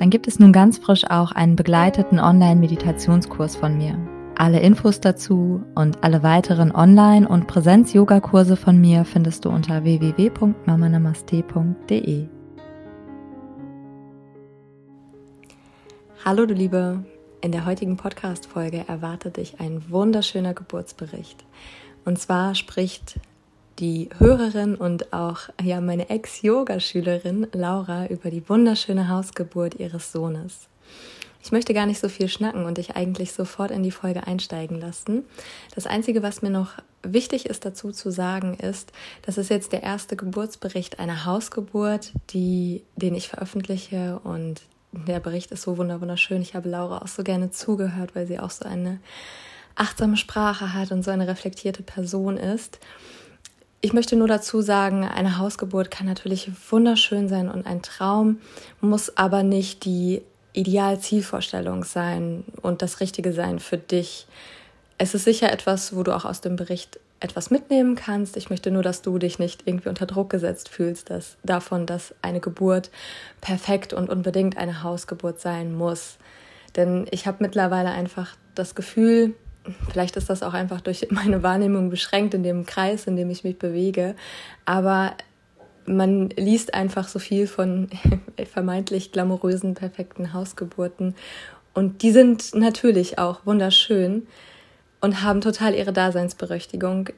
dann gibt es nun ganz frisch auch einen begleiteten Online-Meditationskurs von mir. Alle Infos dazu und alle weiteren Online- und Präsenz-Yoga-Kurse von mir findest du unter www.mamanamaste.de. Hallo du Liebe, in der heutigen Podcast-Folge erwartet dich ein wunderschöner Geburtsbericht. Und zwar spricht die Hörerin und auch ja meine Ex-Yoga-Schülerin Laura über die wunderschöne Hausgeburt ihres Sohnes. Ich möchte gar nicht so viel schnacken und dich eigentlich sofort in die Folge einsteigen lassen. Das Einzige, was mir noch wichtig ist dazu zu sagen, ist, das ist jetzt der erste Geburtsbericht einer Hausgeburt, die, den ich veröffentliche und der Bericht ist so wunderschön. Ich habe Laura auch so gerne zugehört, weil sie auch so eine achtsame Sprache hat und so eine reflektierte Person ist. Ich möchte nur dazu sagen, eine Hausgeburt kann natürlich wunderschön sein und ein Traum, muss aber nicht die Ideal-Zielvorstellung sein und das Richtige sein für dich. Es ist sicher etwas, wo du auch aus dem Bericht etwas mitnehmen kannst. Ich möchte nur, dass du dich nicht irgendwie unter Druck gesetzt fühlst, dass davon, dass eine Geburt perfekt und unbedingt eine Hausgeburt sein muss. Denn ich habe mittlerweile einfach das Gefühl, Vielleicht ist das auch einfach durch meine Wahrnehmung beschränkt in dem Kreis, in dem ich mich bewege. Aber man liest einfach so viel von vermeintlich glamourösen, perfekten Hausgeburten. Und die sind natürlich auch wunderschön und haben total ihre Daseinsberechtigung.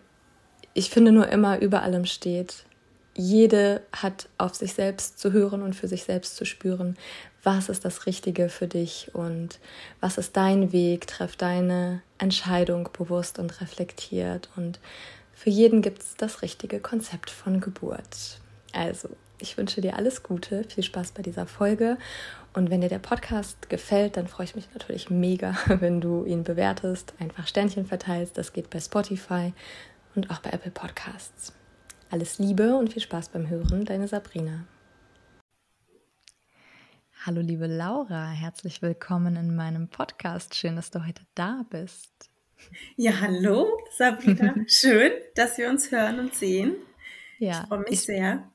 Ich finde nur immer, über allem steht, jede hat auf sich selbst zu hören und für sich selbst zu spüren, was ist das Richtige für dich und was ist dein Weg, treff deine Entscheidung bewusst und reflektiert und für jeden gibt es das richtige Konzept von Geburt. Also, ich wünsche dir alles Gute, viel Spaß bei dieser Folge und wenn dir der Podcast gefällt, dann freue ich mich natürlich mega, wenn du ihn bewertest, einfach Sternchen verteilst, das geht bei Spotify und auch bei Apple Podcasts. Alles Liebe und viel Spaß beim Hören, deine Sabrina. Hallo liebe Laura, herzlich willkommen in meinem Podcast. Schön, dass du heute da bist. Ja, hallo Sabrina. Schön, dass wir uns hören und sehen. Ja, ich freue mich ich, sehr.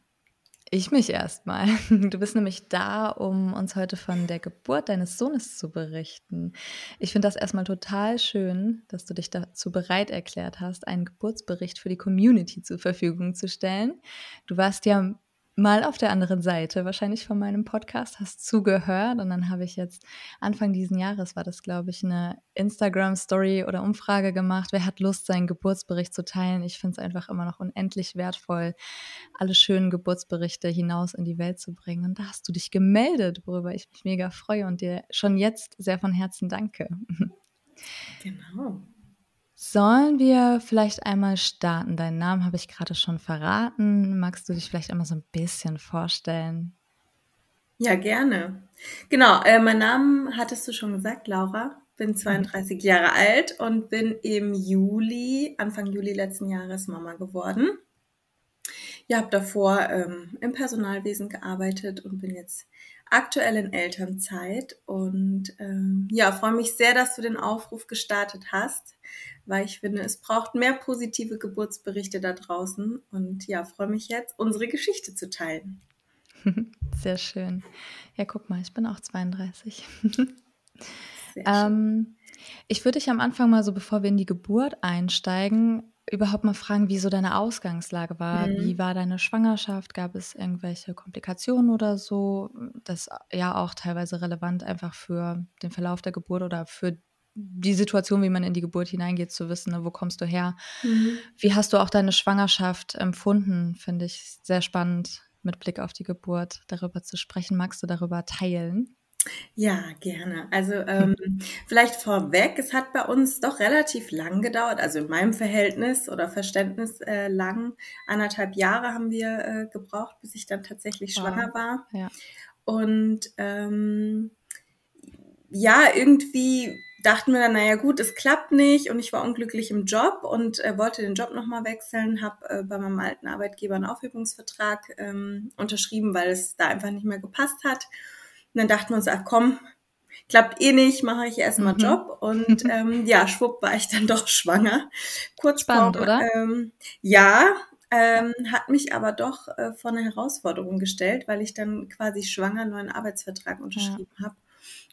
Ich mich erstmal. Du bist nämlich da, um uns heute von der Geburt deines Sohnes zu berichten. Ich finde das erstmal total schön, dass du dich dazu bereit erklärt hast, einen Geburtsbericht für die Community zur Verfügung zu stellen. Du warst ja mal auf der anderen Seite wahrscheinlich von meinem Podcast, hast zugehört und dann habe ich jetzt Anfang diesen Jahres war das, glaube ich, eine Instagram-Story oder Umfrage gemacht. Wer hat Lust, seinen Geburtsbericht zu teilen? Ich finde es einfach immer noch unendlich wertvoll, alle schönen Geburtsberichte hinaus in die Welt zu bringen. Und da hast du dich gemeldet, worüber ich mich mega freue und dir schon jetzt sehr von Herzen danke. Genau. Sollen wir vielleicht einmal starten? Deinen Namen habe ich gerade schon verraten. Magst du dich vielleicht einmal so ein bisschen vorstellen? Ja, gerne. Genau, äh, mein Name hattest du schon gesagt, Laura. Bin 32 mhm. Jahre alt und bin im Juli, Anfang Juli letzten Jahres Mama geworden. Ja, habe davor ähm, im Personalwesen gearbeitet und bin jetzt aktuell in Elternzeit und ähm, ja, freue mich sehr, dass du den Aufruf gestartet hast, weil ich finde, es braucht mehr positive Geburtsberichte da draußen und ja, freue mich jetzt, unsere Geschichte zu teilen. Sehr schön. Ja, guck mal, ich bin auch 32. ähm, ich würde dich am Anfang mal so, bevor wir in die Geburt einsteigen, überhaupt mal fragen, wie so deine Ausgangslage war. Mhm. Wie war deine Schwangerschaft? Gab es irgendwelche Komplikationen oder so? Das ja auch teilweise relevant einfach für den Verlauf der Geburt oder für die Situation, wie man in die Geburt hineingeht, zu wissen, ne, wo kommst du her? Mhm. Wie hast du auch deine Schwangerschaft empfunden? Finde ich sehr spannend, mit Blick auf die Geburt darüber zu sprechen. Magst du darüber teilen? Ja, gerne. Also ähm, vielleicht vorweg, es hat bei uns doch relativ lang gedauert, also in meinem Verhältnis oder Verständnis äh, lang. Anderthalb Jahre haben wir äh, gebraucht, bis ich dann tatsächlich wow. schwanger war. Ja. Und ähm, ja, irgendwie dachten wir dann, naja gut, es klappt nicht und ich war unglücklich im Job und äh, wollte den Job nochmal wechseln, habe äh, bei meinem alten Arbeitgeber einen Aufhebungsvertrag ähm, unterschrieben, weil es da einfach nicht mehr gepasst hat. Und dann dachten wir uns, ach komm, klappt eh nicht, mache ich erstmal mhm. Job und ähm, ja, schwupp war ich dann doch schwanger. Kurz Spannend, vor, oder? Ähm, ja, ähm, hat mich aber doch äh, vor eine Herausforderung gestellt, weil ich dann quasi schwanger einen neuen Arbeitsvertrag unterschrieben ja. habe.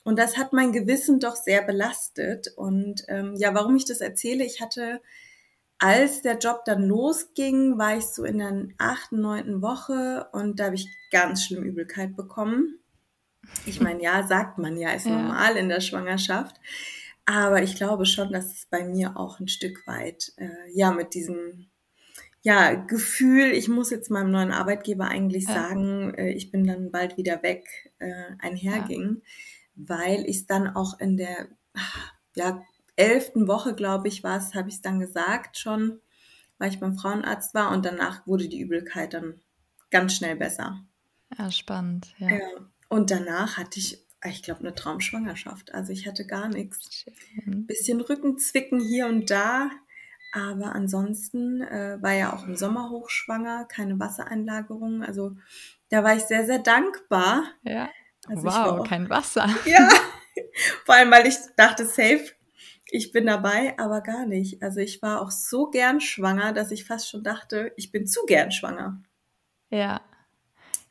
Und das hat mein Gewissen doch sehr belastet. Und ähm, ja, warum ich das erzähle, ich hatte, als der Job dann losging, war ich so in der achten, neunten Woche und da habe ich ganz schlimm Übelkeit bekommen. Ich meine, ja, sagt man ja, ist ja. normal in der Schwangerschaft. Aber ich glaube schon, dass es bei mir auch ein Stück weit, äh, ja, mit diesem ja, Gefühl, ich muss jetzt meinem neuen Arbeitgeber eigentlich ja. sagen, äh, ich bin dann bald wieder weg, äh, einherging, ja. weil ich es dann auch in der ja, elften Woche, glaube ich, war es, habe ich es dann gesagt schon, weil ich beim Frauenarzt war und danach wurde die Übelkeit dann ganz schnell besser. Ja, spannend, ja. ja. Und danach hatte ich, ich glaube, eine Traumschwangerschaft. Also ich hatte gar nichts. Bisschen Rückenzwicken hier und da, aber ansonsten äh, war ja auch im Sommer hochschwanger, keine Wassereinlagerung. Also da war ich sehr, sehr dankbar. Ja. Also wow, auch, kein Wasser. Ja. Vor allem, weil ich dachte, safe, ich bin dabei, aber gar nicht. Also ich war auch so gern schwanger, dass ich fast schon dachte, ich bin zu gern schwanger. Ja.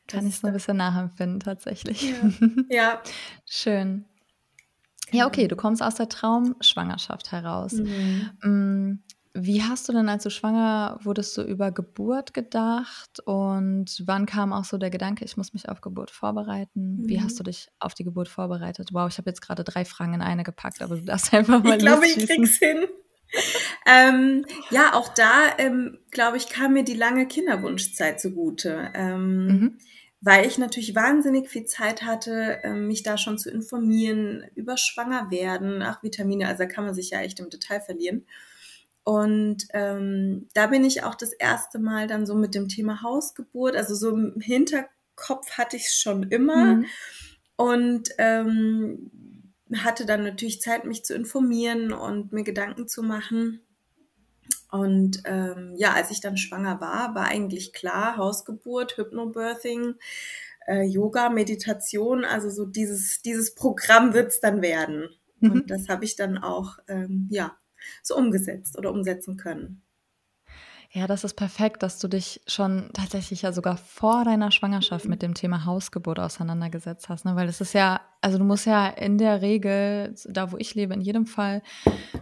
Kann ich es ein bisschen nachempfinden, tatsächlich. Ja. ja. Schön. Ja, okay, du kommst aus der Traumschwangerschaft heraus. Mhm. Mm, wie hast du denn, als du schwanger wurdest, so über Geburt gedacht? Und wann kam auch so der Gedanke, ich muss mich auf Geburt vorbereiten? Mhm. Wie hast du dich auf die Geburt vorbereitet? Wow, ich habe jetzt gerade drei Fragen in eine gepackt, aber du darfst einfach mal Ich glaube, ich krieg's hin. ähm, ja, auch da, ähm, glaube ich, kam mir die lange Kinderwunschzeit zugute. Ähm, mhm. Weil ich natürlich wahnsinnig viel Zeit hatte, ähm, mich da schon zu informieren über Schwangerwerden, ach, Vitamine, also da kann man sich ja echt im Detail verlieren. Und ähm, da bin ich auch das erste Mal dann so mit dem Thema Hausgeburt, also so im Hinterkopf hatte ich es schon immer mhm. und ähm, hatte dann natürlich Zeit, mich zu informieren und mir Gedanken zu machen. Und ähm, ja, als ich dann schwanger war, war eigentlich klar, Hausgeburt, Hypnobirthing, äh, Yoga, Meditation, also so dieses, dieses Programm wird es dann werden. Mhm. Und das habe ich dann auch, ähm, ja, so umgesetzt oder umsetzen können. Ja, das ist perfekt, dass du dich schon tatsächlich ja sogar vor deiner Schwangerschaft mit dem Thema Hausgeburt auseinandergesetzt hast, ne? Weil es ist ja, also du musst ja in der Regel, da wo ich lebe, in jedem Fall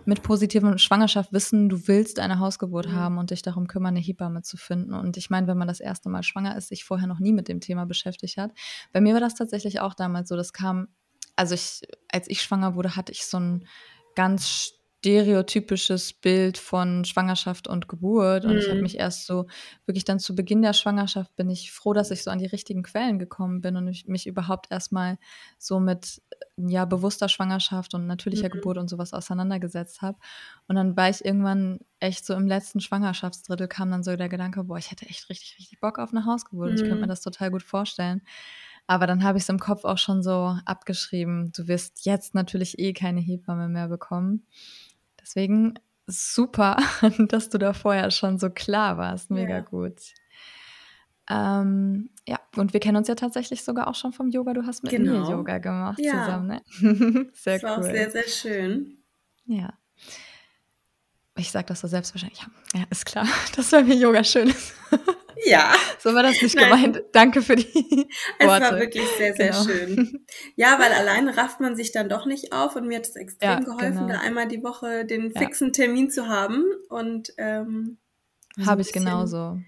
mit positiver Schwangerschaft wissen, du willst eine Hausgeburt mhm. haben und dich darum kümmern, eine Hebamme zu finden. Und ich meine, wenn man das erste Mal schwanger ist, sich vorher noch nie mit dem Thema beschäftigt hat. Bei mir war das tatsächlich auch damals so, das kam, also ich, als ich schwanger wurde, hatte ich so ein ganz stereotypisches Bild von Schwangerschaft und Geburt. Und mhm. ich habe mich erst so, wirklich dann zu Beginn der Schwangerschaft bin ich froh, dass ich so an die richtigen Quellen gekommen bin und ich mich überhaupt erstmal so mit ja, bewusster Schwangerschaft und natürlicher mhm. Geburt und sowas auseinandergesetzt habe. Und dann war ich irgendwann echt so im letzten Schwangerschaftsdrittel kam dann so der Gedanke, boah, ich hätte echt richtig, richtig Bock auf eine Hausgeburt. Mhm. Ich könnte mir mhm. das total gut vorstellen. Aber dann habe ich es im Kopf auch schon so abgeschrieben. Du wirst jetzt natürlich eh keine Hebamme mehr bekommen. Deswegen super, dass du da vorher schon so klar warst. Mega ja. gut. Ähm, ja, und wir kennen uns ja tatsächlich sogar auch schon vom Yoga. Du hast mit genau. mir Yoga gemacht ja. zusammen, ne? sehr das war cool. auch sehr, sehr schön. Ja. Ich sage das so selbstverständlich. Ja, ja, ist klar, dass bei mir Yoga schön ist. Ja. So war das nicht Nein. gemeint. Danke für die es Worte. Es war wirklich sehr, sehr genau. schön. Ja, weil alleine rafft man sich dann doch nicht auf und mir hat es extrem ja, geholfen, genau. da einmal die Woche den fixen Termin zu haben und ähm, habe ich genauso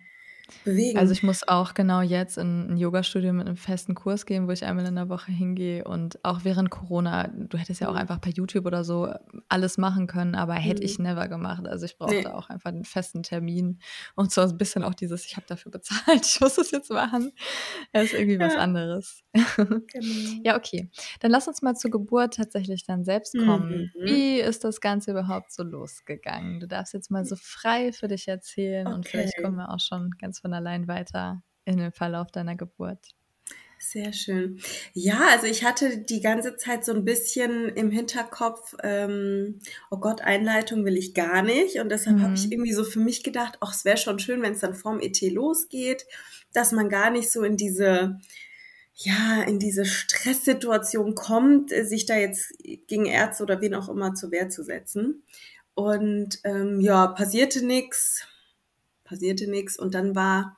bewegen. Also ich muss auch genau jetzt in ein Yoga-Studio mit einem festen Kurs gehen, wo ich einmal in der Woche hingehe und auch während Corona, du hättest ja auch mhm. einfach per YouTube oder so alles machen können, aber hätte mhm. ich never gemacht. Also ich brauchte nee. auch einfach einen festen Termin und so ein bisschen auch dieses, ich habe dafür bezahlt, ich muss es jetzt machen. Das ist irgendwie ja. was anderes. Genau. Ja, okay. Dann lass uns mal zur Geburt tatsächlich dann selbst kommen. Mhm. Wie ist das Ganze überhaupt so losgegangen? Du darfst jetzt mal so frei für dich erzählen okay. und vielleicht kommen wir auch schon ganz von allein weiter in den Verlauf deiner Geburt? Sehr schön. Ja, also ich hatte die ganze Zeit so ein bisschen im Hinterkopf, ähm, oh Gott, Einleitung will ich gar nicht. Und deshalb habe ich Mhm. irgendwie so für mich gedacht, ach, es wäre schon schön, wenn es dann vorm ET losgeht, dass man gar nicht so in diese, ja, in diese Stresssituation kommt, sich da jetzt gegen Ärzte oder wen auch immer zur Wehr zu setzen. Und ähm, ja, passierte nichts, passierte nichts. Und dann war,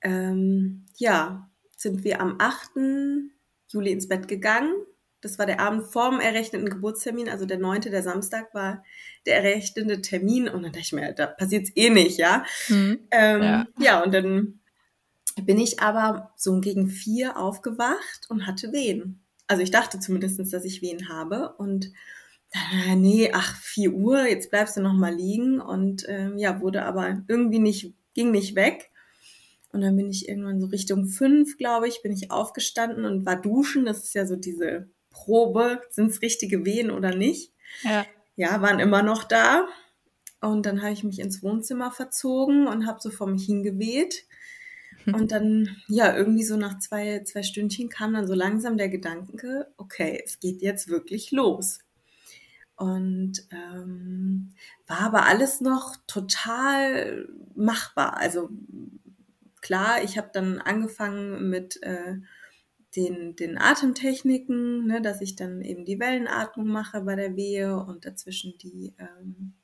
ähm, ja, sind wir am 8. Juli ins Bett gegangen. Das war der Abend vorm errechneten Geburtstermin, also der 9., der Samstag war der errechnete Termin. Und dann dachte ich mir, da passiert's eh nicht, ja. Mhm. Ähm, Ja. ja, und dann bin ich aber so gegen vier aufgewacht und hatte Wehen. Also ich dachte zumindest, dass ich Wehen habe. Und nee, ach, 4 Uhr, jetzt bleibst du noch mal liegen. Und ähm, ja, wurde aber irgendwie nicht, ging nicht weg. Und dann bin ich irgendwann so Richtung fünf, glaube ich, bin ich aufgestanden und war duschen. Das ist ja so diese Probe, sind es richtige Wehen oder nicht. Ja. Ja, waren immer noch da. Und dann habe ich mich ins Wohnzimmer verzogen und habe so vor mich hingeweht. Und dann, ja, irgendwie so nach zwei, zwei Stündchen kam dann so langsam der Gedanke, okay, es geht jetzt wirklich los. Und ähm, war aber alles noch total machbar. Also klar, ich habe dann angefangen mit äh, den, den Atemtechniken, ne, dass ich dann eben die Wellenatmung mache bei der Wehe und dazwischen die ähm,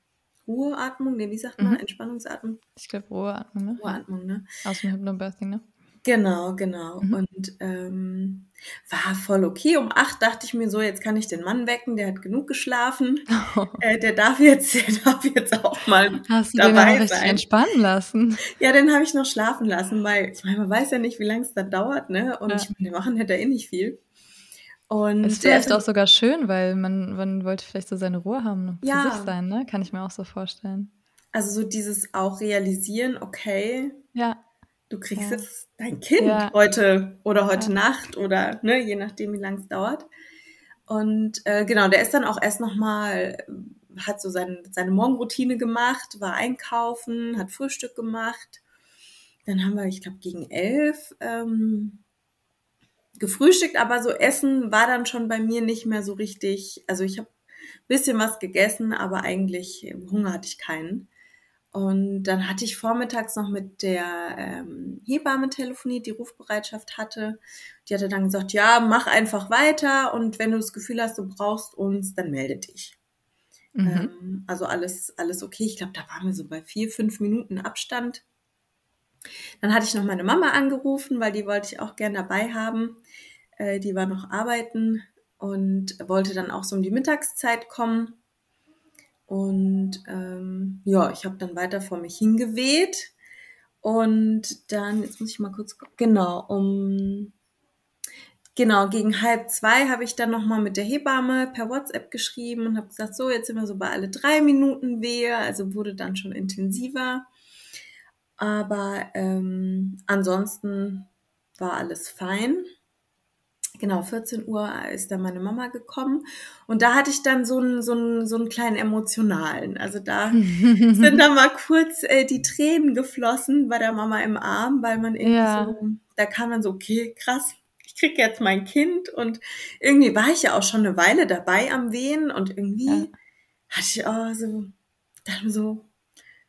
Ruheatmung, ne, wie sagt man, Mhm. Entspannungsatmung, Ich glaube, Ruheatmung, ne? Ruheatmung, ne? Aus dem Hypnobirthing, ne? Genau, genau. Mhm. Und ähm, war voll okay. Um acht dachte ich mir so, jetzt kann ich den Mann wecken, der hat genug geschlafen. Äh, der darf jetzt, der darf jetzt auch mal Hast du den dabei noch richtig sein. entspannen lassen? Ja, den habe ich noch schlafen lassen, weil ich meine, man weiß ja nicht, wie lange es dann dauert, ne? Und Ja. ich meine, machen hätte eh nicht viel. Und Ist der vielleicht auch sogar schön, weil man, man wollte vielleicht so seine Ruhe haben und für Ja. sich sein, ne? Kann ich mir auch so vorstellen. also so dieses auch realisieren, okay, Ja. Du kriegst Ja. jetzt dein Kind Ja. heute oder heute Ja. Nacht oder ne, je nachdem, wie lange es dauert. Und äh, genau, der ist dann auch erst nochmal, hat so sein, seine Morgenroutine gemacht, war einkaufen, hat Frühstück gemacht. Dann haben wir, ich glaube, gegen elf ähm, gefrühstückt, aber so Essen war dann schon bei mir nicht mehr so richtig. Also ich habe ein bisschen was gegessen, aber eigentlich Hunger hatte ich keinen. Und dann hatte ich vormittags noch mit der ähm, Hebamme telefoniert, die Rufbereitschaft hatte. Die hatte dann gesagt, ja, mach einfach weiter und wenn du das Gefühl hast, du brauchst uns, dann melde dich. Mhm. Ähm, also alles, alles okay. Ich glaube, da waren wir so bei vier, fünf Minuten Abstand. Dann hatte ich noch meine Mama angerufen, weil die wollte ich auch gern dabei haben. Äh, die war noch arbeiten und wollte dann auch so um die Mittagszeit kommen. Und ähm, ja, ich habe dann weiter vor mich hingeweht. Und dann, jetzt muss ich mal kurz genau, um genau, gegen halb zwei habe ich dann nochmal mit der Hebamme per WhatsApp geschrieben und habe gesagt, so, jetzt sind wir so bei alle drei Minuten Wehe, also wurde dann schon intensiver. Aber ähm, ansonsten war alles fein. Genau, 14 Uhr ist dann meine Mama gekommen und da hatte ich dann so einen, so einen, so einen kleinen emotionalen. Also da sind dann mal kurz äh, die Tränen geflossen bei der Mama im Arm, weil man irgendwie Ja. so, da kam dann so, okay, krass, ich krieg jetzt mein Kind und irgendwie war ich ja auch schon eine Weile dabei am Wehen und irgendwie Ja. hatte ich auch so, dachte mir so,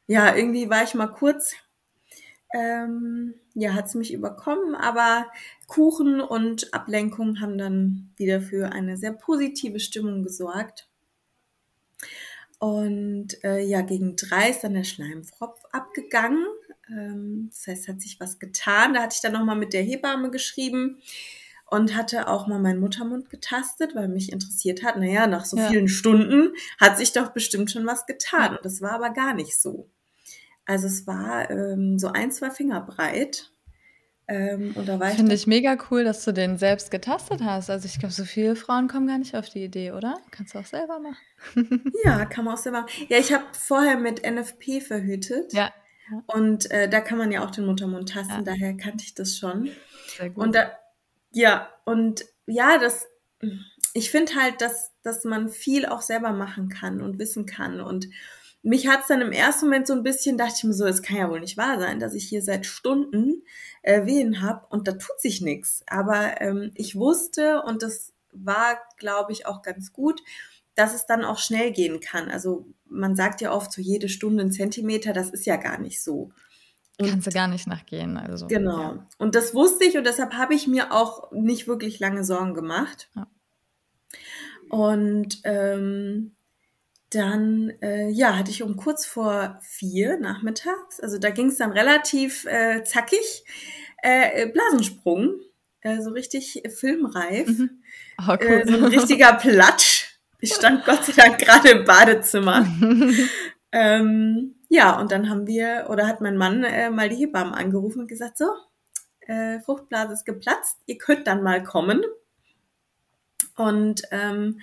ja, irgendwie war ich mal kurz, ähm, ja, hat's mich überkommen, aber Kuchen und Ablenkung haben dann wieder für eine sehr positive Stimmung gesorgt. Und äh, ja, gegen drei ist dann der Schleimfropf abgegangen. Ähm, das heißt, hat sich was getan. Da hatte ich dann nochmal mit der Hebamme geschrieben und hatte auch mal meinen Muttermund getastet, weil mich interessiert hat, naja, nach so Ja. vielen Stunden hat sich doch bestimmt schon was getan. Und das war aber gar nicht so. Also es war ähm, so ein, zwei Finger breit. Ähm, und da war ich Finde ich mega cool, dass du den selbst getastet hast. Also ich glaube, so viele Frauen kommen gar nicht auf die Idee, oder? Kannst du auch selber machen. ja, kann man auch selber. Ja, ich habe vorher mit NFP verhütet. Ja. Und äh, da kann man ja auch den Muttermund tasten, Ja. daher kannte ich das schon. Sehr gut. Und da, ja, und ja, das, ich finde halt, dass, dass man viel auch selber machen kann und wissen kann. Und mich hat es dann im ersten Moment so ein bisschen, dachte ich mir so, es kann ja wohl nicht wahr sein, dass ich hier seit Stunden äh, Wehen habe und da tut sich nichts. Aber ähm, ich wusste, und das war, glaube ich, auch ganz gut, dass es dann auch schnell gehen kann. Also man sagt ja oft so jede Stunde einen Zentimeter, das ist ja gar nicht so. Und Kannst du gar nicht nachgehen. Also, genau. Ja. Und das wusste ich und deshalb habe ich mir auch nicht wirklich lange Sorgen gemacht. Ja. Und ähm, dann, äh, ja, hatte ich um kurz vor vier nachmittags, also da ging es dann relativ äh, zackig, äh, Blasensprung, äh, so richtig filmreif. Mhm. Oh, cool. äh, so ein richtiger Platsch. Ich stand Gott sei Dank gerade im Badezimmer. ähm, ja, und dann haben wir, oder hat mein Mann äh, mal die Hebammen angerufen und gesagt, so, äh, Fruchtblase ist geplatzt, ihr könnt dann mal kommen. Und ähm,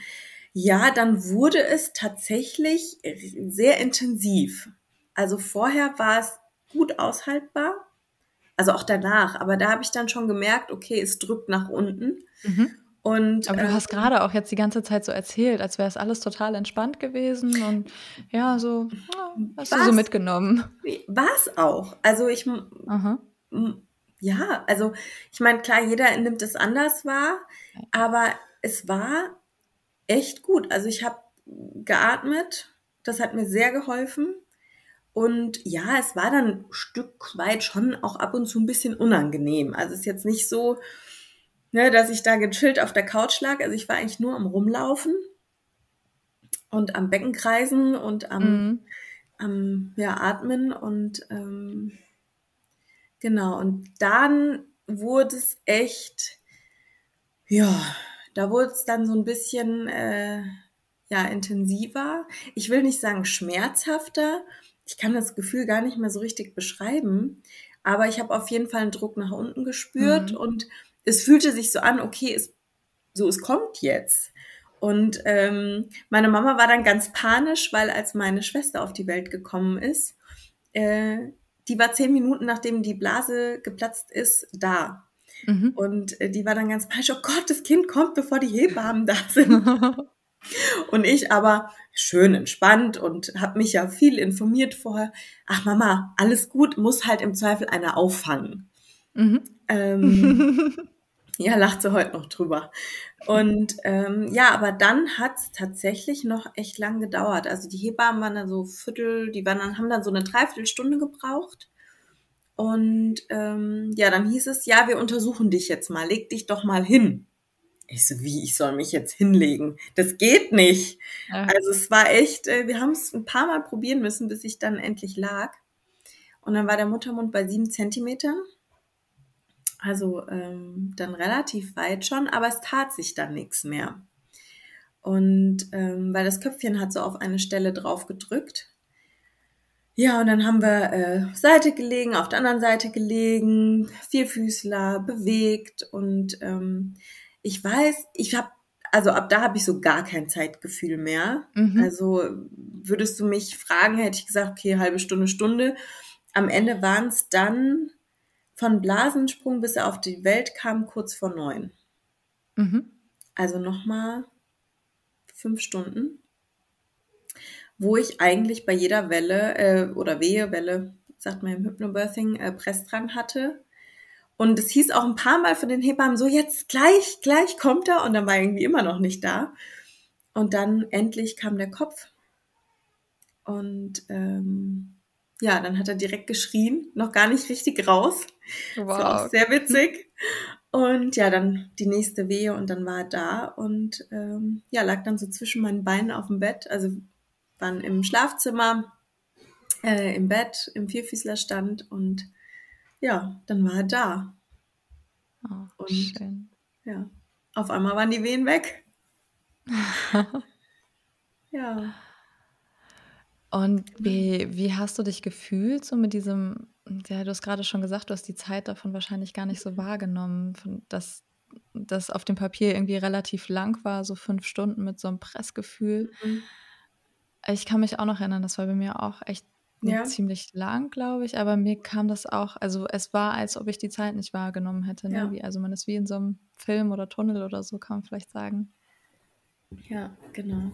ja, dann wurde es tatsächlich sehr intensiv. Also vorher war es gut aushaltbar, also auch danach, aber da habe ich dann schon gemerkt, okay, es drückt nach unten. Mhm. Und, aber du äh, hast gerade auch jetzt die ganze Zeit so erzählt, als wäre es alles total entspannt gewesen und ja, so ja, hast du so mitgenommen. War es auch. Also ich, Aha. ja, also ich meine, klar, jeder nimmt es anders wahr, aber es war echt gut. Also ich habe geatmet, das hat mir sehr geholfen. Und ja, es war dann ein Stück weit schon auch ab und zu ein bisschen unangenehm. Also es ist jetzt nicht so, ne, dass ich da gechillt auf der Couch lag. Also ich war eigentlich nur am Rumlaufen und am Beckenkreisen und am, mhm. am ja, Atmen und ähm, genau. Und dann wurde es echt, ja, da wurde es dann so ein bisschen äh, ja, intensiver. Ich will nicht sagen schmerzhafter. Ich kann das Gefühl gar nicht mehr so richtig beschreiben. Aber ich habe auf jeden Fall einen Druck nach unten gespürt mhm. und es fühlte sich so an, okay, es, so es kommt jetzt. Und ähm, meine Mama war dann ganz panisch, weil als meine Schwester auf die Welt gekommen ist, äh, die war zehn Minuten nachdem die Blase geplatzt ist, da. Mhm. Und äh, die war dann ganz panisch, oh Gott, das Kind kommt, bevor die Hebammen da sind. und ich aber schön entspannt und habe mich ja viel informiert vorher. Ach Mama, alles gut, muss halt im Zweifel einer auffangen. Mhm. Ähm, ja, lacht sie heute noch drüber. Und ähm, ja, aber dann hat es tatsächlich noch echt lang gedauert. Also die Hebammen waren dann so Viertel, die waren dann, haben dann so eine Dreiviertelstunde gebraucht. Und ähm, ja, dann hieß es, ja, wir untersuchen dich jetzt mal, leg dich doch mal hin. Ich so, wie, ich soll mich jetzt hinlegen? Das geht nicht. Ja. Also es war echt, äh, wir haben es ein paar Mal probieren müssen, bis ich dann endlich lag. Und dann war der Muttermund bei sieben Zentimetern. Also ähm, dann relativ weit schon, aber es tat sich dann nichts mehr. Und ähm, weil das Köpfchen hat so auf eine Stelle drauf gedrückt ja, und dann haben wir äh, Seite gelegen, auf der anderen Seite gelegen, Vierfüßler bewegt und ähm, ich weiß, ich habe, also ab da habe ich so gar kein Zeitgefühl mehr. Mhm. Also würdest du mich fragen, hätte ich gesagt, okay, halbe Stunde, Stunde. Am Ende waren es dann von Blasensprung bis er auf die Welt kam, kurz vor neun. Mhm. Also nochmal fünf Stunden wo ich eigentlich bei jeder Welle äh, oder Wehewelle, sagt man im Hypnobirthing, äh, Pressdrang hatte. Und es hieß auch ein paar Mal von den Hebammen so, jetzt gleich, gleich kommt er. Und dann war er irgendwie immer noch nicht da. Und dann endlich kam der Kopf. Und ähm, ja, dann hat er direkt geschrien, noch gar nicht richtig raus. Wow. Das war auch sehr witzig. Und ja, dann die nächste Wehe und dann war er da und ähm, ja, lag dann so zwischen meinen Beinen auf dem Bett. Also waren im Schlafzimmer, äh, im Bett, im Vierfüßlerstand und ja, dann war er da. Oh, und schön. ja, auf einmal waren die Wehen weg. ja. Und wie, wie hast du dich gefühlt so mit diesem, ja, du hast gerade schon gesagt, du hast die Zeit davon wahrscheinlich gar nicht so wahrgenommen, dass das auf dem Papier irgendwie relativ lang war, so fünf Stunden mit so einem Pressgefühl. Mhm. Ich kann mich auch noch erinnern, das war bei mir auch echt ja. ziemlich lang, glaube ich, aber mir kam das auch, also es war, als ob ich die Zeit nicht wahrgenommen hätte. Ne? Ja. Wie, also man ist wie in so einem Film oder Tunnel oder so, kann man vielleicht sagen. Ja, genau.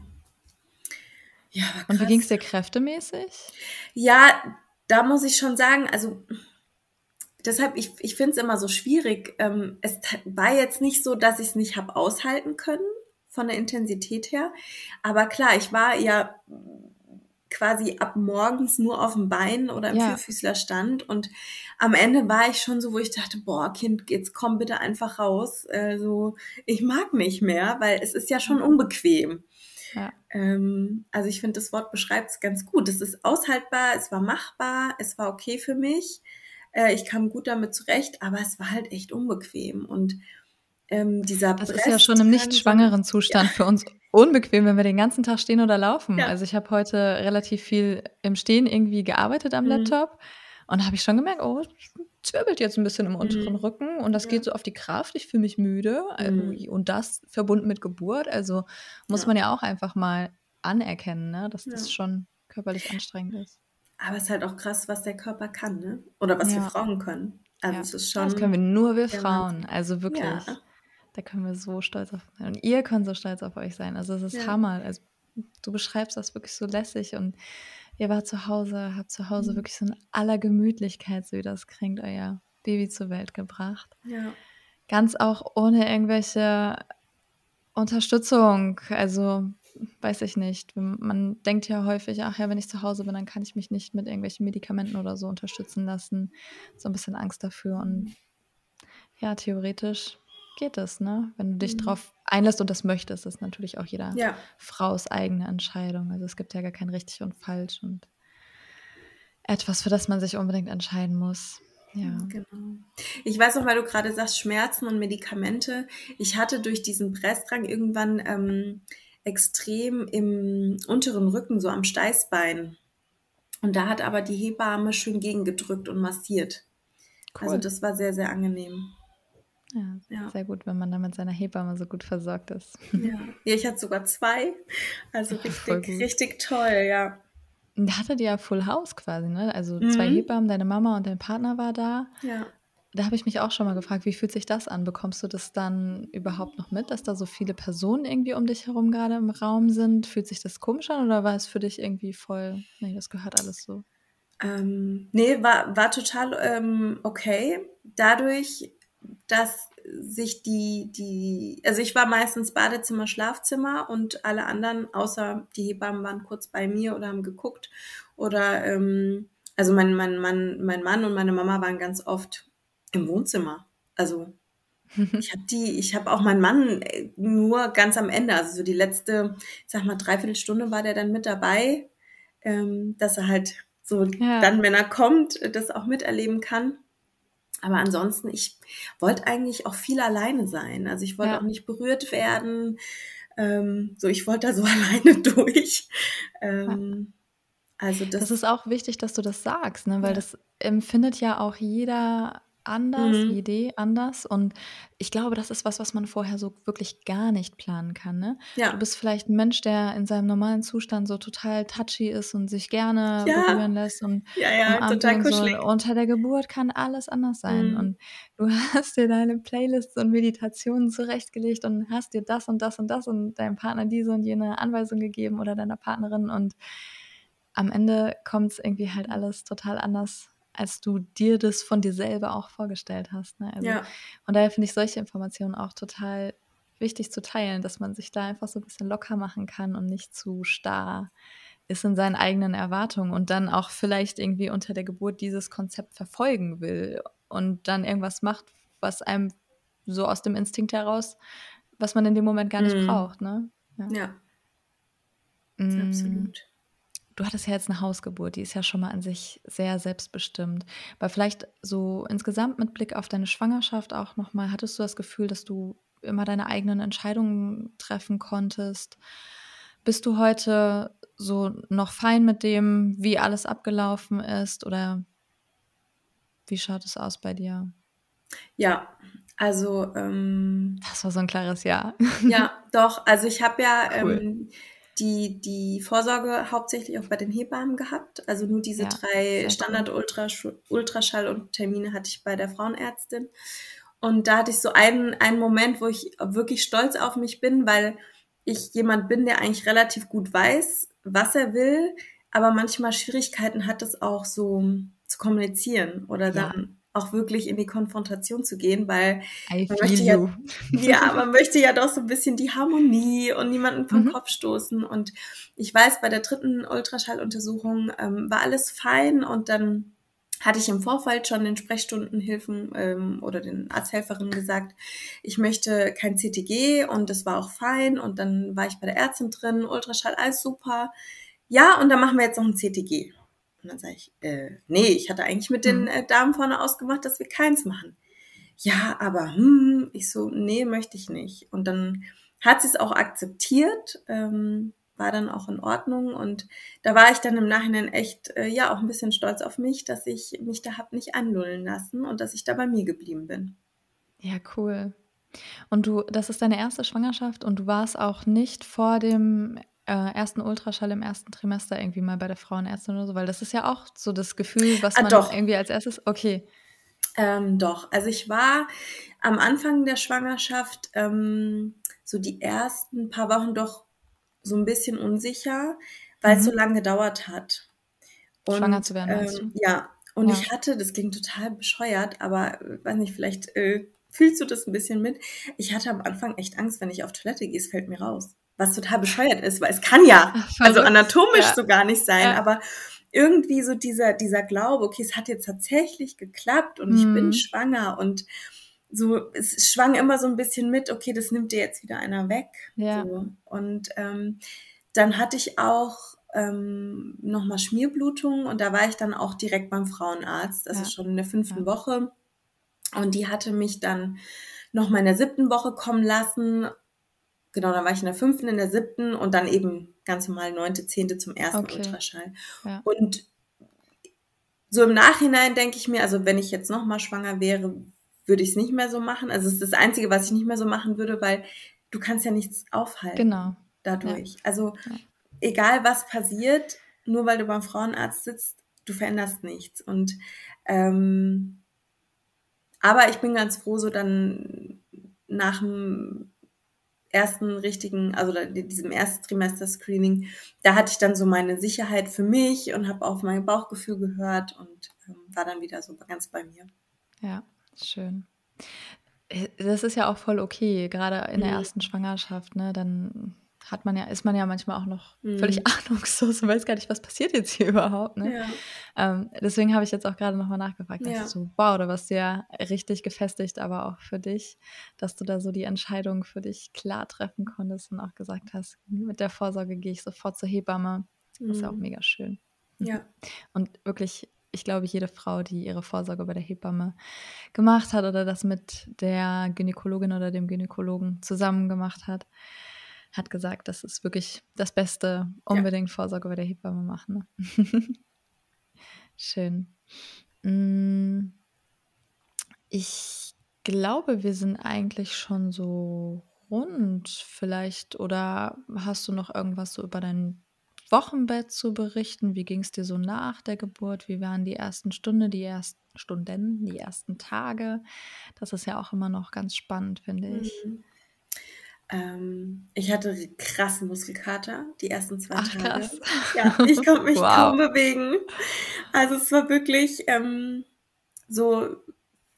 Ja, Und wie ging es dir kräftemäßig? Ja, da muss ich schon sagen, also deshalb, ich, ich finde es immer so schwierig. Ähm, es war jetzt nicht so, dass ich es nicht habe aushalten können von der Intensität her. Aber klar, ich war ja quasi ab morgens nur auf dem Bein oder im ja. Vierfüßlerstand und am Ende war ich schon so, wo ich dachte, boah, Kind, jetzt komm bitte einfach raus. Also ich mag nicht mehr, weil es ist ja schon unbequem. Ja. Ähm, also ich finde, das Wort beschreibt es ganz gut. Es ist aushaltbar, es war machbar, es war okay für mich. Äh, ich kam gut damit zurecht, aber es war halt echt unbequem. Und ähm, dieser Das ist ja schon im nicht schwangeren Zustand ja. für uns unbequem, wenn wir den ganzen Tag stehen oder laufen. Ja. Also ich habe heute relativ viel im Stehen irgendwie gearbeitet am mhm. Laptop und habe ich schon gemerkt, oh, zwirbelt jetzt ein bisschen im unteren mhm. Rücken und das ja. geht so auf die Kraft. Ich fühle mich müde mhm. und das verbunden mit Geburt. Also muss ja. man ja auch einfach mal anerkennen, ne, dass das schon körperlich anstrengend ist. Aber es ist halt auch krass, was der Körper kann, ne? Oder was wir Frauen können. Also schon. Das können wir nur wir Frauen. Also wirklich. Da können wir so stolz auf sein. Und ihr könnt so stolz auf euch sein. Also es ist Hammer. Also du beschreibst das wirklich so lässig und ihr wart zu Hause, habt zu Hause mhm. wirklich so in aller Gemütlichkeit, so wie das klingt, euer Baby zur Welt gebracht. Ja. Ganz auch ohne irgendwelche Unterstützung. Also, weiß ich nicht. Man denkt ja häufig, ach ja, wenn ich zu Hause bin, dann kann ich mich nicht mit irgendwelchen Medikamenten oder so unterstützen lassen. So ein bisschen Angst dafür. Und ja, theoretisch geht es, ne? Wenn du dich mhm. darauf einlässt und das möchtest, ist natürlich auch jeder ja. Frau's eigene Entscheidung. Also es gibt ja gar kein richtig und falsch und etwas, für das man sich unbedingt entscheiden muss. Ja. Genau. Ich weiß auch, weil du gerade sagst, Schmerzen und Medikamente. Ich hatte durch diesen Pressdrang irgendwann ähm, extrem im unteren Rücken, so am Steißbein. Und da hat aber die Hebamme schön gegengedrückt und massiert. Also cool. Also das war sehr, sehr angenehm. Ja, ja, sehr gut, wenn man dann mit seiner Hebamme so gut versorgt ist. Ja, ja ich hatte sogar zwei. Also richtig, richtig toll, ja. Da hattet ihr ja Full House quasi, ne? Also mhm. zwei Hebammen, deine Mama und dein Partner war da. Ja. Da habe ich mich auch schon mal gefragt, wie fühlt sich das an? Bekommst du das dann überhaupt noch mit, dass da so viele Personen irgendwie um dich herum gerade im Raum sind? Fühlt sich das komisch an oder war es für dich irgendwie voll, nee, das gehört alles so? Ähm, nee, war, war total ähm, okay. Dadurch dass sich die, die, also ich war meistens Badezimmer, Schlafzimmer und alle anderen, außer die Hebammen, waren kurz bei mir oder haben geguckt. Oder, ähm, also mein, mein, mein, mein Mann und meine Mama waren ganz oft im Wohnzimmer. Also ich habe die, ich habe auch meinen Mann äh, nur ganz am Ende, also so die letzte, ich sag mal, dreiviertel Stunde war der dann mit dabei, ähm, dass er halt so ja. dann, wenn er kommt, das auch miterleben kann. Aber ansonsten, ich wollte eigentlich auch viel alleine sein. Also ich wollte ja. auch nicht berührt werden. Ähm, so, ich wollte da so alleine durch. Ähm, also das, das, ist auch wichtig, dass du das sagst, ne? weil ja. das empfindet ja auch jeder anders, mhm. Idee anders. Und ich glaube, das ist was, was man vorher so wirklich gar nicht planen kann. Ne? Ja. Du bist vielleicht ein Mensch, der in seinem normalen Zustand so total touchy ist und sich gerne ja. berühren lässt und ja, ja, total kuschelig. So. Unter der Geburt kann alles anders sein. Mhm. Und du hast dir deine Playlists und Meditationen zurechtgelegt und hast dir das und das und das und deinem Partner diese und jene Anweisung gegeben oder deiner Partnerin. Und am Ende kommt es irgendwie halt alles total anders als du dir das von dir selber auch vorgestellt hast. Ne? Also, ja. Und daher finde ich solche Informationen auch total wichtig zu teilen, dass man sich da einfach so ein bisschen locker machen kann und nicht zu starr ist in seinen eigenen Erwartungen und dann auch vielleicht irgendwie unter der Geburt dieses Konzept verfolgen will und dann irgendwas macht, was einem so aus dem Instinkt heraus, was man in dem Moment gar nicht mm. braucht. Ne? Ja. ja. Mm. Absolut du hattest ja jetzt eine Hausgeburt, die ist ja schon mal an sich sehr selbstbestimmt. Aber vielleicht so insgesamt mit Blick auf deine Schwangerschaft auch nochmal, hattest du das Gefühl, dass du immer deine eigenen Entscheidungen treffen konntest? Bist du heute so noch fein mit dem, wie alles abgelaufen ist oder wie schaut es aus bei dir? Ja, also ähm, das war so ein klares Ja. Ja, doch. Also ich habe ja cool. ähm, die, die Vorsorge hauptsächlich auch bei den Hebammen gehabt. Also nur diese ja, drei Standard-Ultraschall und Termine hatte ich bei der Frauenärztin. Und da hatte ich so einen, einen Moment, wo ich wirklich stolz auf mich bin, weil ich jemand bin, der eigentlich relativ gut weiß, was er will, aber manchmal Schwierigkeiten hat es auch so zu kommunizieren oder dann. Auch wirklich in die Konfrontation zu gehen, weil man möchte, ja, ja, man möchte ja doch so ein bisschen die Harmonie und niemanden vom mhm. Kopf stoßen. Und ich weiß, bei der dritten Ultraschalluntersuchung ähm, war alles fein und dann hatte ich im Vorfeld schon den Sprechstundenhilfen ähm, oder den Arzthelferinnen gesagt, ich möchte kein CTG und das war auch fein. Und dann war ich bei der Ärztin drin, Ultraschall, alles super. Ja, und dann machen wir jetzt noch ein CTG. Und dann sage ich, äh, nee, ich hatte eigentlich mit den mhm. äh, Damen vorne ausgemacht, dass wir keins machen. Ja, aber hm, ich so, nee, möchte ich nicht. Und dann hat sie es auch akzeptiert. Ähm, war dann auch in Ordnung. Und da war ich dann im Nachhinein echt, äh, ja, auch ein bisschen stolz auf mich, dass ich mich da hab nicht anlullen lassen und dass ich da bei mir geblieben bin. Ja, cool. Und du, das ist deine erste Schwangerschaft und du warst auch nicht vor dem äh, ersten Ultraschall im ersten Trimester irgendwie mal bei der Frauenärztin oder so, weil das ist ja auch so das Gefühl, was ah, man doch. irgendwie als erstes, okay. Ähm, doch, also ich war am Anfang der Schwangerschaft ähm, so die ersten paar Wochen doch so ein bisschen unsicher, weil mhm. es so lange gedauert hat. Und, Schwanger zu werden. Ähm, ja, und ja. ich hatte, das klingt total bescheuert, aber äh, weiß nicht, vielleicht äh, fühlst du das ein bisschen mit. Ich hatte am Anfang echt Angst, wenn ich auf Toilette gehe, es fällt mir raus. Was total bescheuert ist, weil es kann ja, Ach, also anatomisch ja. so gar nicht sein, ja. aber irgendwie so dieser, dieser Glaube, okay, es hat jetzt tatsächlich geklappt und mhm. ich bin mhm. schwanger und so, es schwang immer so ein bisschen mit, okay, das nimmt dir jetzt wieder einer weg. Ja. So. Und ähm, dann hatte ich auch ähm, nochmal Schmierblutung und da war ich dann auch direkt beim Frauenarzt, also ja. schon in der fünften ja. Woche. Und die hatte mich dann nochmal in der siebten Woche kommen lassen. Genau, dann war ich in der fünften, in der siebten und dann eben ganz normal neunte, zehnte zum ersten okay. Ultraschall. Ja. Und so im Nachhinein denke ich mir, also wenn ich jetzt nochmal schwanger wäre, würde ich es nicht mehr so machen. Also es ist das Einzige, was ich nicht mehr so machen würde, weil du kannst ja nichts aufhalten. Genau. Dadurch. Ja. Also ja. egal was passiert, nur weil du beim Frauenarzt sitzt, du veränderst nichts. Und ähm, aber ich bin ganz froh, so dann nach dem ersten richtigen, also diesem ersten Trimester-Screening, da hatte ich dann so meine Sicherheit für mich und habe auf mein Bauchgefühl gehört und ähm, war dann wieder so ganz bei mir. Ja. Schön. Äh, das ist ja auch voll okay, gerade in der mhm. ersten Schwangerschaft, ne? Dann hat man ja, ist man ja manchmal auch noch mhm. völlig ahnungslos und weiß gar nicht, was passiert jetzt hier überhaupt. Ne? Ja. Ähm, deswegen habe ich jetzt auch gerade nochmal nachgefragt, ja. so, wow, da warst du ja richtig gefestigt, aber auch für dich, dass du da so die Entscheidung für dich klar treffen konntest und auch gesagt hast, mit der Vorsorge gehe ich sofort zur Hebamme. Das ist ja auch mhm. mega schön. Ja. Und wirklich ich glaube, jede Frau, die ihre Vorsorge bei der Hebamme gemacht hat oder das mit der Gynäkologin oder dem Gynäkologen zusammen gemacht hat, hat gesagt, das ist wirklich das Beste, unbedingt ja. Vorsorge bei der Hebamme machen. Ne? Schön. Mm, ich glaube, wir sind eigentlich schon so rund vielleicht oder hast du noch irgendwas so über deinen Wochenbett zu berichten. Wie ging es dir so nach der Geburt? Wie waren die ersten Stunden, die ersten Stunden, die ersten Tage? Das ist ja auch immer noch ganz spannend, finde ich. Mhm. Ähm, ich hatte krassen Muskelkater die ersten zwei Ach, Tage. Krass. Ja, ich konnte mich wow. kaum bewegen. Also es war wirklich ähm, so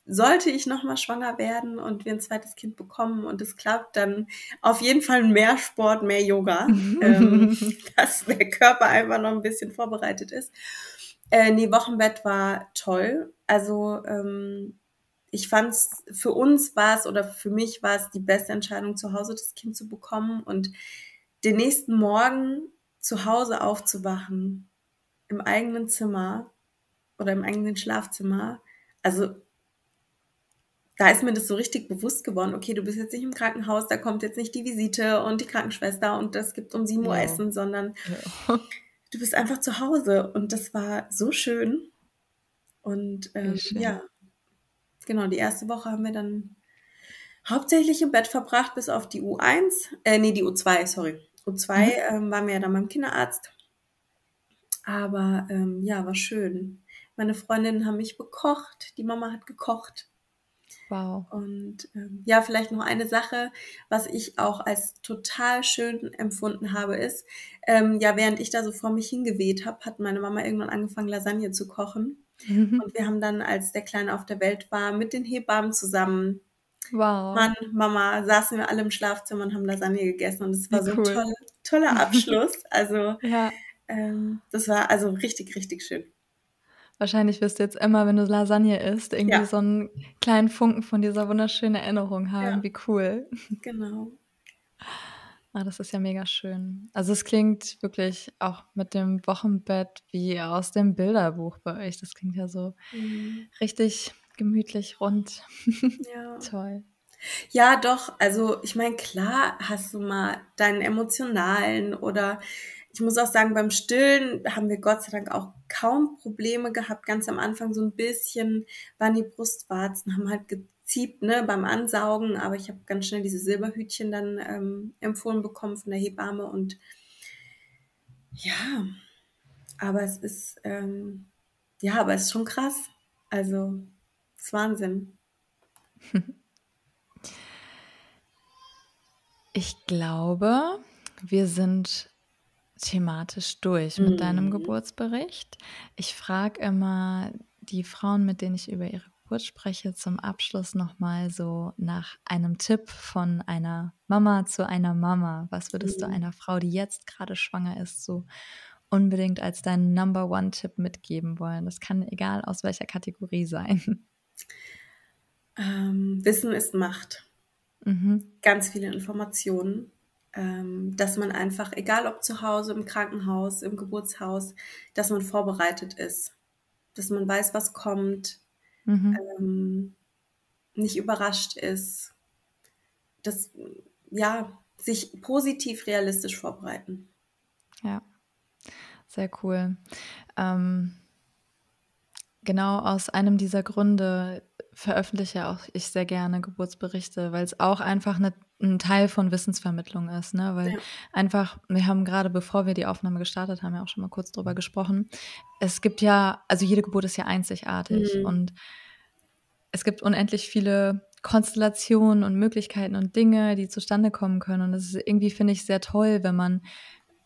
sollte ich nochmal schwanger werden und wir ein zweites Kind bekommen und es klappt, dann auf jeden Fall mehr Sport, mehr Yoga, ähm, dass der Körper einfach noch ein bisschen vorbereitet ist. Äh, nee, Wochenbett war toll. Also ähm, ich fand es, für uns war es oder für mich war es die beste Entscheidung, zu Hause das Kind zu bekommen und den nächsten Morgen zu Hause aufzuwachen, im eigenen Zimmer oder im eigenen Schlafzimmer. Also da ist mir das so richtig bewusst geworden, okay, du bist jetzt nicht im Krankenhaus, da kommt jetzt nicht die Visite und die Krankenschwester und das gibt um 7 Uhr ja. Essen, sondern ja. du bist einfach zu Hause und das war so schön. Und ähm, ja, genau, die erste Woche haben wir dann hauptsächlich im Bett verbracht, bis auf die U1, äh, nee, die U2, sorry. U2 mhm. ähm, waren wir ja dann beim Kinderarzt. Aber ähm, ja, war schön. Meine Freundinnen haben mich bekocht, die Mama hat gekocht. Wow. Und ähm, ja, vielleicht noch eine Sache, was ich auch als total schön empfunden habe, ist, ähm, ja, während ich da so vor mich hingeweht habe, hat meine Mama irgendwann angefangen, Lasagne zu kochen. Mhm. Und wir haben dann, als der Kleine auf der Welt war, mit den Hebammen zusammen, wow. Mann, Mama, saßen wir alle im Schlafzimmer und haben Lasagne gegessen. Und es war so cool. ein toll, toller Abschluss. Also, ja. ähm, das war also richtig, richtig schön. Wahrscheinlich wirst du jetzt immer, wenn du Lasagne isst, irgendwie ja. so einen kleinen Funken von dieser wunderschönen Erinnerung haben. Ja. Wie cool. Genau. Ah, das ist ja mega schön. Also es klingt wirklich auch mit dem Wochenbett wie aus dem Bilderbuch bei euch. Das klingt ja so mhm. richtig gemütlich rund. Ja. Toll. Ja, doch. Also ich meine, klar hast du mal deinen emotionalen oder ich muss auch sagen, beim Stillen haben wir Gott sei Dank auch kaum Probleme gehabt. Ganz am Anfang so ein bisschen waren die Brustwarzen, haben halt geziebt ne, beim Ansaugen, aber ich habe ganz schnell diese Silberhütchen dann ähm, empfohlen bekommen von der Hebamme und ja, aber es ist ähm, ja, aber es ist schon krass. Also, es ist Wahnsinn. Ich glaube, wir sind thematisch durch mit mhm. deinem Geburtsbericht. Ich frage immer die Frauen, mit denen ich über ihre Geburt spreche, zum Abschluss nochmal so nach einem Tipp von einer Mama zu einer Mama. Was würdest mhm. du einer Frau, die jetzt gerade schwanger ist, so unbedingt als deinen Number One-Tipp mitgeben wollen? Das kann egal aus welcher Kategorie sein. Ähm, Wissen ist Macht. Mhm. Ganz viele Informationen ähm, dass man einfach, egal ob zu Hause, im Krankenhaus, im Geburtshaus, dass man vorbereitet ist, dass man weiß, was kommt, mhm. ähm, nicht überrascht ist, dass ja sich positiv realistisch vorbereiten. Ja, sehr cool. Ähm, genau aus einem dieser Gründe veröffentliche auch ich sehr gerne Geburtsberichte, weil es auch einfach eine, ein Teil von Wissensvermittlung ist, ne? Weil ja. einfach, wir haben gerade, bevor wir die Aufnahme gestartet haben, ja auch schon mal kurz drüber gesprochen. Es gibt ja, also jede Geburt ist ja einzigartig mhm. und es gibt unendlich viele Konstellationen und Möglichkeiten und Dinge, die zustande kommen können. Und das ist irgendwie, finde ich, sehr toll, wenn man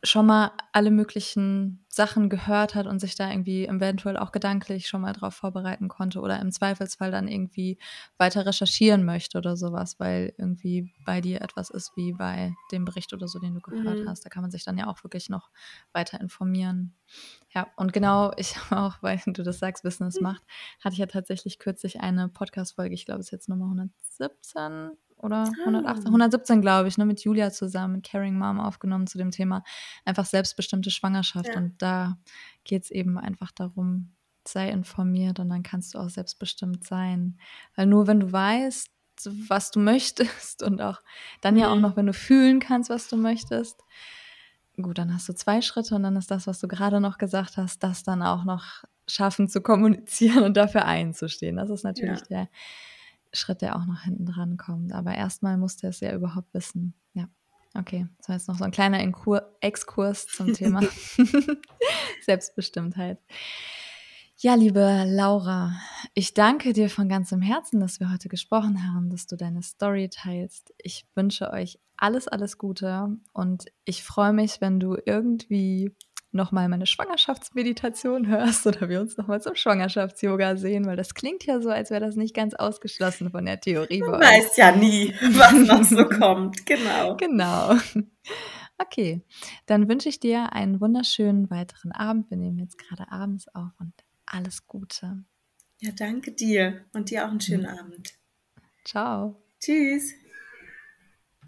schon mal alle möglichen Sachen gehört hat und sich da irgendwie eventuell auch gedanklich schon mal drauf vorbereiten konnte oder im Zweifelsfall dann irgendwie weiter recherchieren möchte oder sowas, weil irgendwie bei dir etwas ist wie bei dem Bericht oder so, den du gehört mhm. hast. Da kann man sich dann ja auch wirklich noch weiter informieren. Ja, und genau, ich auch, weil du das sagst, Business macht, hatte ich ja tatsächlich kürzlich eine Podcast-Folge, ich glaube, es ist jetzt Nummer 117 oder 118, 117, ah. glaube ich, ne, mit Julia zusammen, mit Caring Mom aufgenommen zu dem Thema einfach selbstbestimmte Schwangerschaft. Ja. Und da geht es eben einfach darum, sei informiert und dann kannst du auch selbstbestimmt sein. Weil nur wenn du weißt, was du möchtest und auch dann ja auch mhm. noch, wenn du fühlen kannst, was du möchtest, gut, dann hast du zwei Schritte und dann ist das, was du gerade noch gesagt hast, das dann auch noch schaffen zu kommunizieren und dafür einzustehen. Das ist natürlich ja. der Schritt, der auch noch hinten dran kommt. Aber erstmal musste es ja überhaupt wissen. Ja. Okay, das war jetzt noch so ein kleiner Exkurs zum Thema Selbstbestimmtheit. Ja, liebe Laura, ich danke dir von ganzem Herzen, dass wir heute gesprochen haben, dass du deine Story teilst. Ich wünsche euch alles, alles Gute und ich freue mich, wenn du irgendwie nochmal meine Schwangerschaftsmeditation hörst oder wir uns nochmal zum Schwangerschafts-Yoga sehen, weil das klingt ja so, als wäre das nicht ganz ausgeschlossen von der Theorie. Man weiß ja nie, was noch so kommt. Genau. Genau. Okay, dann wünsche ich dir einen wunderschönen weiteren Abend. Wir nehmen jetzt gerade abends auf und alles Gute. Ja, danke dir und dir auch einen schönen mhm. Abend. Ciao. Tschüss.